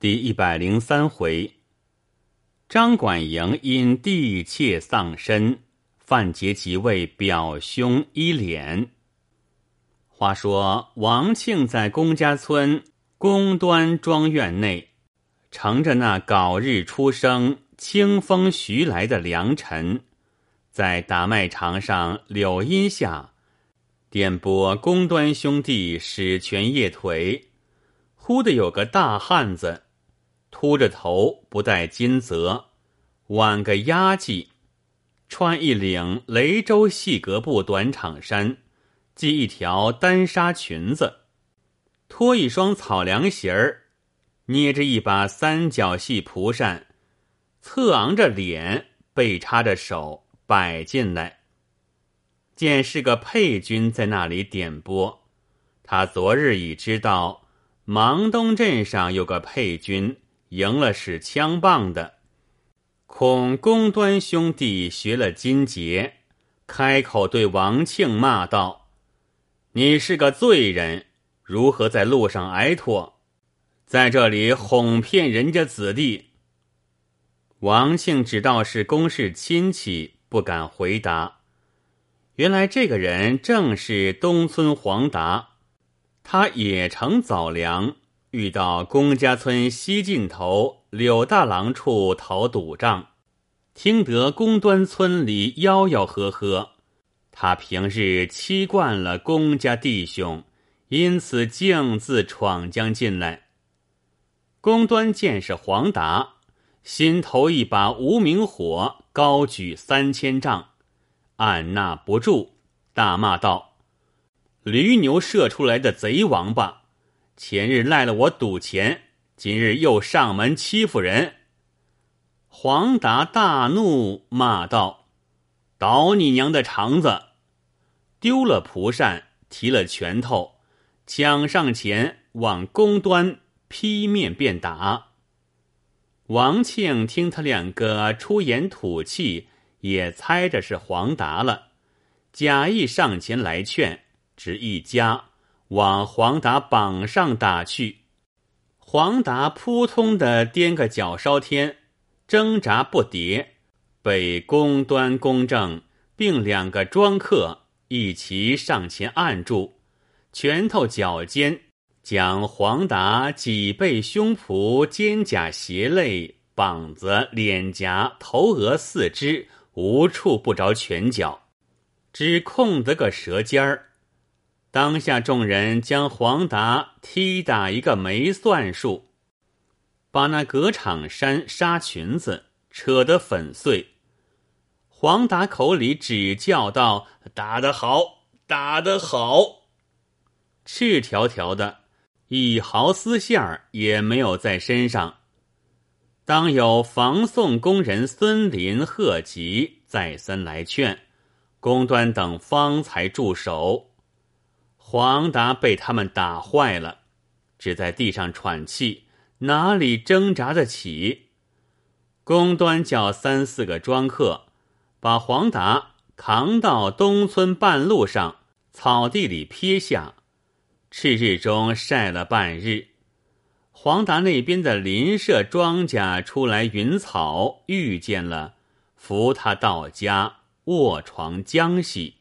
第一百零三回，张管营因弟妾丧身，范杰即为表兄依敛。话说王庆在公家村公端庄院内，乘着那槁日初升、清风徐来的良辰，在打麦场上柳荫下，点拨公端兄弟使拳夜腿，忽的有个大汉子。秃着头，不戴金泽，挽个压髻，穿一领雷州细格布短长衫，系一条单纱裙子，脱一双草凉鞋儿，捏着一把三角细蒲扇，侧昂着脸，背插着手摆进来。见是个配军在那里点拨，他昨日已知道芒东镇上有个配军。赢了使枪棒的，恐公端兄弟学了金节，开口对王庆骂道：“你是个罪人，如何在路上挨拖，在这里哄骗人家子弟？”王庆只道是公事亲戚，不敢回答。原来这个人正是东村黄达，他也乘早粮。遇到公家村西尽头柳大郎处讨赌账，听得公端村里吆吆喝喝，他平日欺惯了公家弟兄，因此径自闯将进来。公端见是黄达，心头一把无名火高举三千丈，按捺不住，大骂道：“驴牛射出来的贼王八！”前日赖了我赌钱，今日又上门欺负人。黄达大怒，骂道：“倒你娘的肠子！”丢了蒲扇，提了拳头，抢上前往宫端劈面便打。王庆听他两个出言吐气，也猜着是黄达了，假意上前来劝，只一夹。往黄达膀上打去，黄达扑通的颠个脚烧天，挣扎不迭，被公端、公正并两个庄客一齐上前按住，拳头脚尖将黄达脊背、胸脯、肩胛、斜肋、膀子、脸颊、头额、四肢无处不着拳脚，只空得个舌尖儿。当下众人将黄达踢打一个没算数，把那革场衫纱裙子扯得粉碎。黄达口里只叫道：“打得好，打得好！”赤条条的，一毫丝线儿也没有在身上。当有防送工人孙林、贺吉再三来劝，公端等方才住手。黄达被他们打坏了，只在地上喘气，哪里挣扎得起？公端叫三四个庄客，把黄达扛到东村半路上草地里撇下，赤日中晒了半日。黄达那边的邻舍庄稼出来云草，遇见了，扶他到家卧床将息。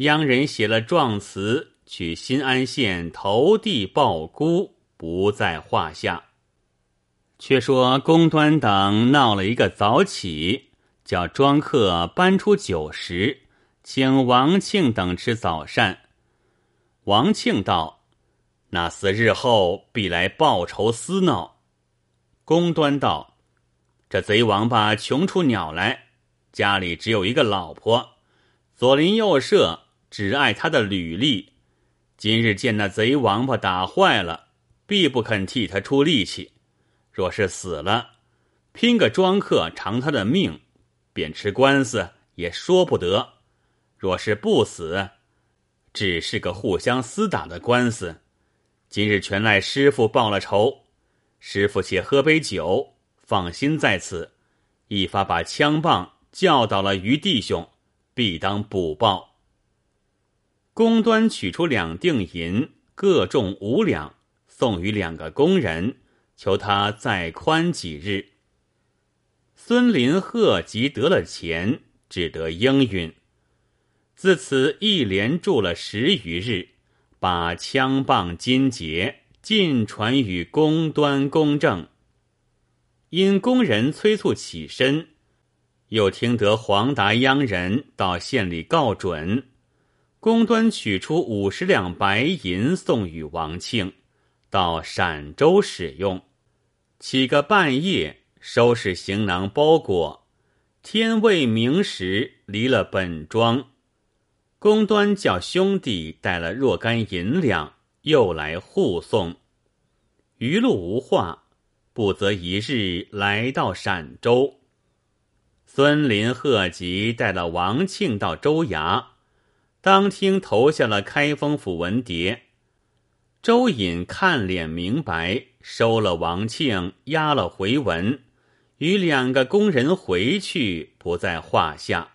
央人写了状词。去新安县投递报孤不在话下。却说公端等闹了一个早起，叫庄客搬出酒食，请王庆等吃早膳。王庆道：“那厮日后必来报仇私闹。”公端道：“这贼王八穷出鸟来，家里只有一个老婆，左邻右舍只爱他的履历。”今日见那贼王八打坏了，必不肯替他出力气。若是死了，拼个庄客偿他的命，便吃官司也说不得。若是不死，只是个互相厮打的官司。今日全赖师傅报了仇，师傅且喝杯酒，放心在此。一发把枪棒教导了于弟兄，必当补报。公端取出两锭银，各重五两，送与两个工人，求他再宽几日。孙林鹤即得了钱，只得应允。自此一连住了十余日，把枪棒金节尽传与公端、公正。因工人催促起身，又听得黄达央人到县里告准，公端取出五十两白银送与王庆，到陕州使用。起个半夜。收拾行囊包裹，天未明时离了本庄。公端叫兄弟带了若干银两，又来护送。余路无话，不则一日来到陕州。孙林贺吉带了王庆到州衙，当听投下了开封府文牒。周隐看脸明白，收了王庆，押了回文。与两个工人回去不在话下。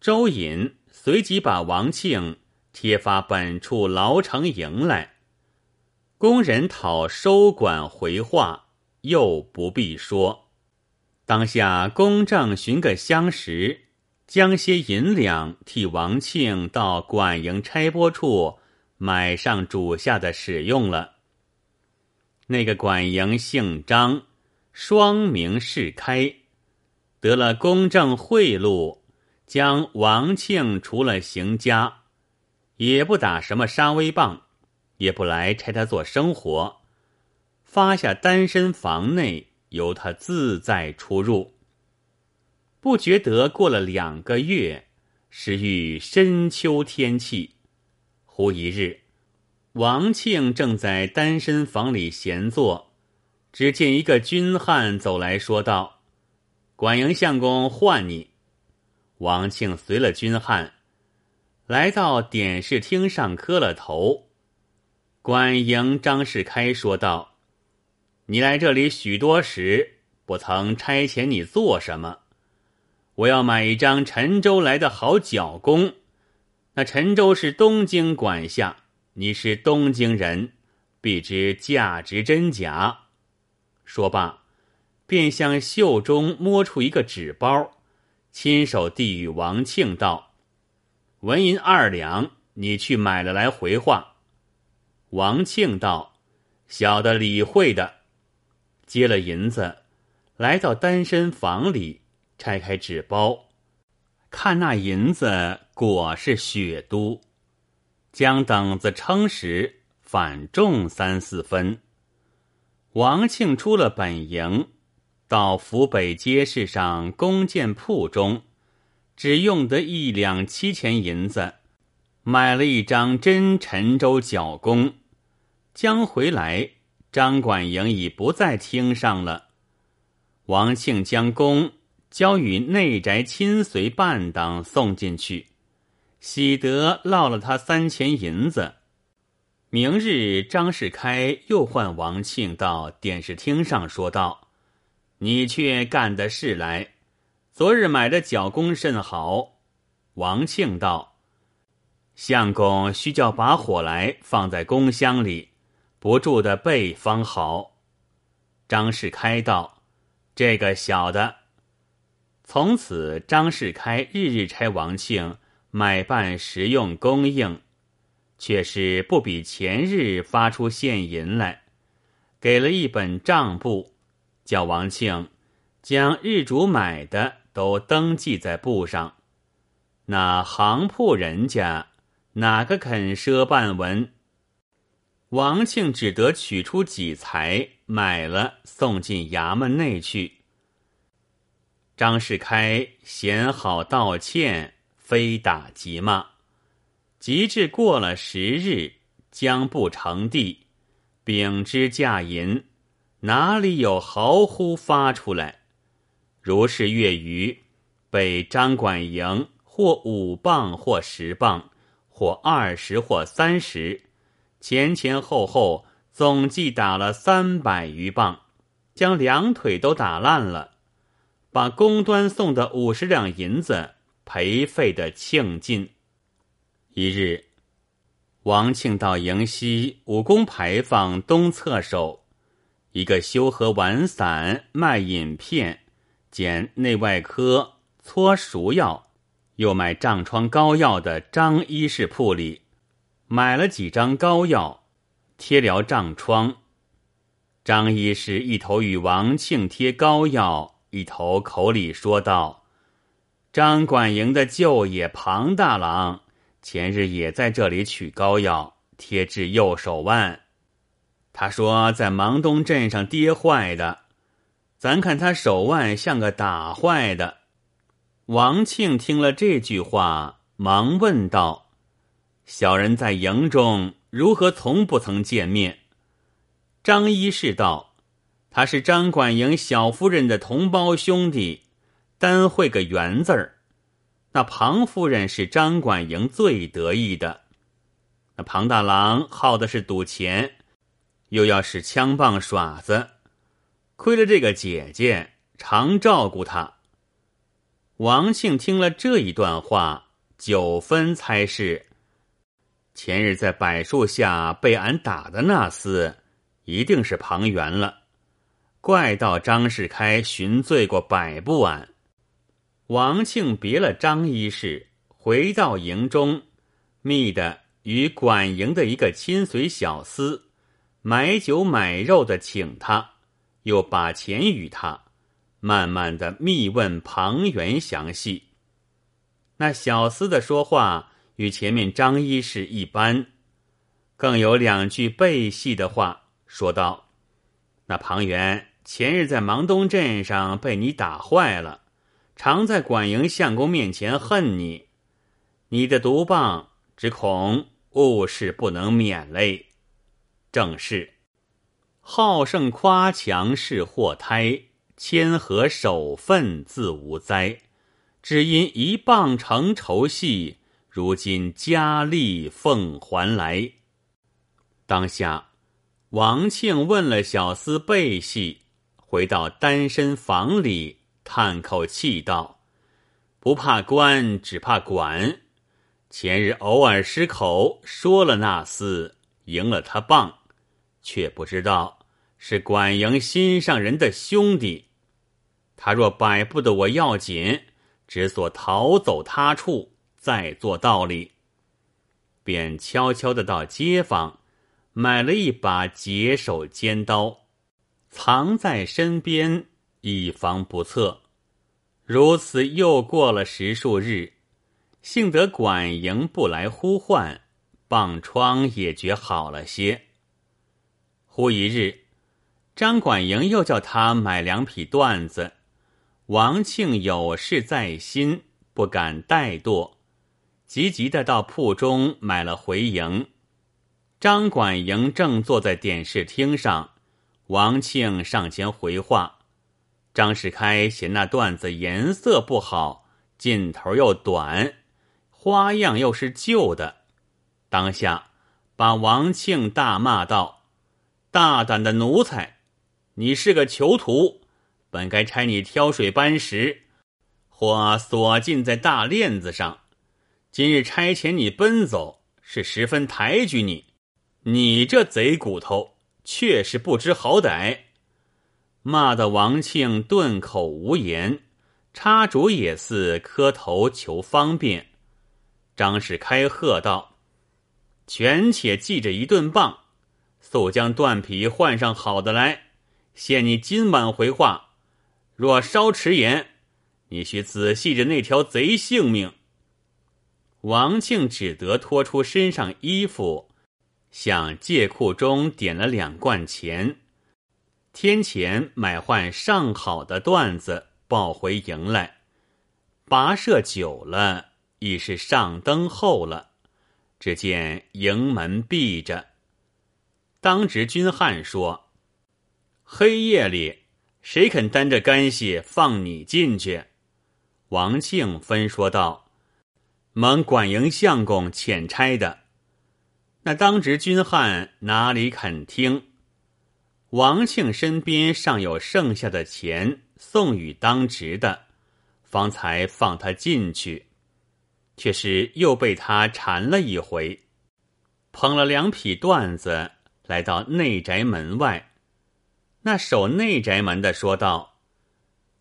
周隐随即把王庆贴发本处牢城营来。工人讨收管回话，又不必说。当下公正寻个相识，将些银两替王庆到管营差拨处买上主下的使用了。那个管营姓张。双名世开，得了公正贿赂，将王庆除了行家，也不打什么杀威棒，也不来差他做生活，发下单身房内，由他自在出入。不觉得过了两个月，时遇深秋天气，忽一日，王庆正在单身房里闲坐。只见一个军汉走来说道：“管营相公唤你。”王庆随了军汉，来到点视厅上磕了头。管营张世开说道：“你来这里许多时，不曾差遣你做什么？我要买一张陈州来的好脚弓。那陈州是东京管辖，你是东京人，必知价值真假。”说罢，便向袖中摸出一个纸包，亲手递与王庆道：“纹银二两，你去买了来回话。”王庆道：“小的理会的。”接了银子，来到单身房里，拆开纸包，看那银子果是血都，将等子称时，反重三四分。王庆出了本营，到府北街市上弓箭铺中，只用得一两七钱银子，买了一张真陈州角弓。将回来，张管营已不在厅上了。王庆将弓交与内宅亲随伴当送进去，喜得落了他三钱银子。明日，张世开又唤王庆到电视厅上说道：“你却干的事来。昨日买的脚弓甚好。”王庆道：“相公需叫把火来放在弓箱里，不住的备方好。”张世开道：“这个小的。”从此，张世开日日差王庆买办实用供应。却是不比前日发出现银来，给了一本账簿，叫王庆将日主买的都登记在簿上。那行铺人家哪个肯赊半文？王庆只得取出几财买了，送进衙门内去。张世开嫌好道歉，非打即骂。及至过了十日，将不成地，秉之驾银，哪里有毫呼发出来？如是月余，被张管营或五磅，或十磅，或二十，或三十，前前后后总计打了三百余磅，将两腿都打烂了，把公端送的五十两银子赔费的庆尽。一日，王庆到营西武功牌坊东侧首，一个修和丸散卖饮片，兼内外科搓熟药，又卖胀疮膏药的张医师铺里，买了几张膏药，贴疗胀疮。张医师一头与王庆贴膏药，一头口里说道：“张管营的舅爷庞大郎前日也在这里取膏药，贴至右手腕。他说在芒东镇上跌坏的，咱看他手腕像个打坏的。”王庆听了这句话，忙问道：“小人在营中如何从不曾见面？”张一士道：“他是张管营小夫人的同胞兄弟，单会个圆字儿。那庞夫人是张管营最得意的。那庞大郎好的是赌钱，又要使枪棒耍子，亏了这个姐姐常照顾他。”王庆听了这一段话，九分猜是前日在柏树下被俺打的那厮。一定是庞元了，怪道张世开寻罪过百不晚。王庆别了张医师，回到营中，密的与管营的一个亲随小厮买酒买肉的请他，又把钱与他，慢慢的密问庞元详细。那小厮的说话与前面张医师一般，更有两句背戏的话。说道：“那庞元前日在芒东镇上被你打坏了，常在管营相公面前恨你。你的毒棒只恐误事不能免嘞。正是好胜夸强是祸胎，谦和守分自无灾。只因一棒成仇戏，如今佳丽奉还来。当下。”王庆问了小厮背戏，回到单身房里，叹口气道：“不怕官，只怕管。前日偶尔失口，说了那厮，赢了他棒，却不知道是管营心上人的兄弟。他若摆布的我要紧，只所逃走他处，再做道理，便悄悄的到街坊。”买了一把解手尖刀，藏在身边，以防不测。如此又过了十数日，幸得管营不来呼唤，棒疮也觉好了些。忽一日，张管营又叫他买两匹缎子，王庆有事在心，不敢怠惰，急急的到铺中买了回营。张管营正坐在点视厅上，王庆上前回话。张世开嫌那缎子颜色不好，劲头又短，花样又是旧的，当下把王庆大骂道：“大胆的奴才，你是个囚徒，本该差你挑水搬石，或锁禁在大链子上。今日差遣你奔走，是十分抬举你。”你这贼骨头，却是不知好歹！骂得王庆顿口无言，插竹也似磕头求方便。张氏开喝道：“权且记着一顿棒，速将断皮换上好的来，限你今晚回话。若稍迟延，你须仔细着那条贼性命。”王庆只得脱出身上衣服。向借库中点了两贯钱，天钱买换上好的缎子，抱回营来。跋涉久了，已是上灯后了。只见营门闭着。当值军汉说：“黑夜里，谁肯担着干系放你进去？”王庆分说道：“蒙管营相公遣差的。”那当值军汉哪里肯听？王庆身边尚有剩下的钱送与当值的，方才放他进去，却是又被他缠了一回，捧了两匹缎子来到内宅门外，那守内宅门的说道：“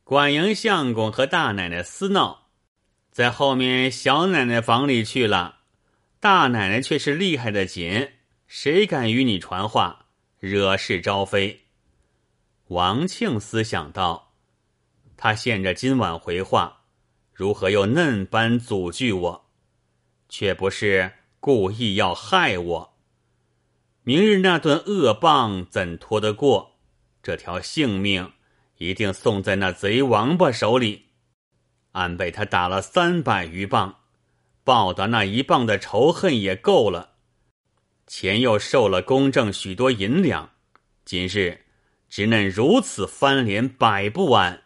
管营相公和大奶奶私闹，在后面小奶奶房里去了。大奶奶却是厉害的紧，谁敢与你传话，惹事招非？”王庆思想道，他现着今晚回话，如何又嫩般阻拒我？却不是故意要害我。明日那顿恶棒怎拖得过？这条性命一定送在那贼王八手里。俺被他打了三百余棒，报答那一棒的仇恨也够了。钱又受了公正许多银两，今日只嫩如此翻脸百不完。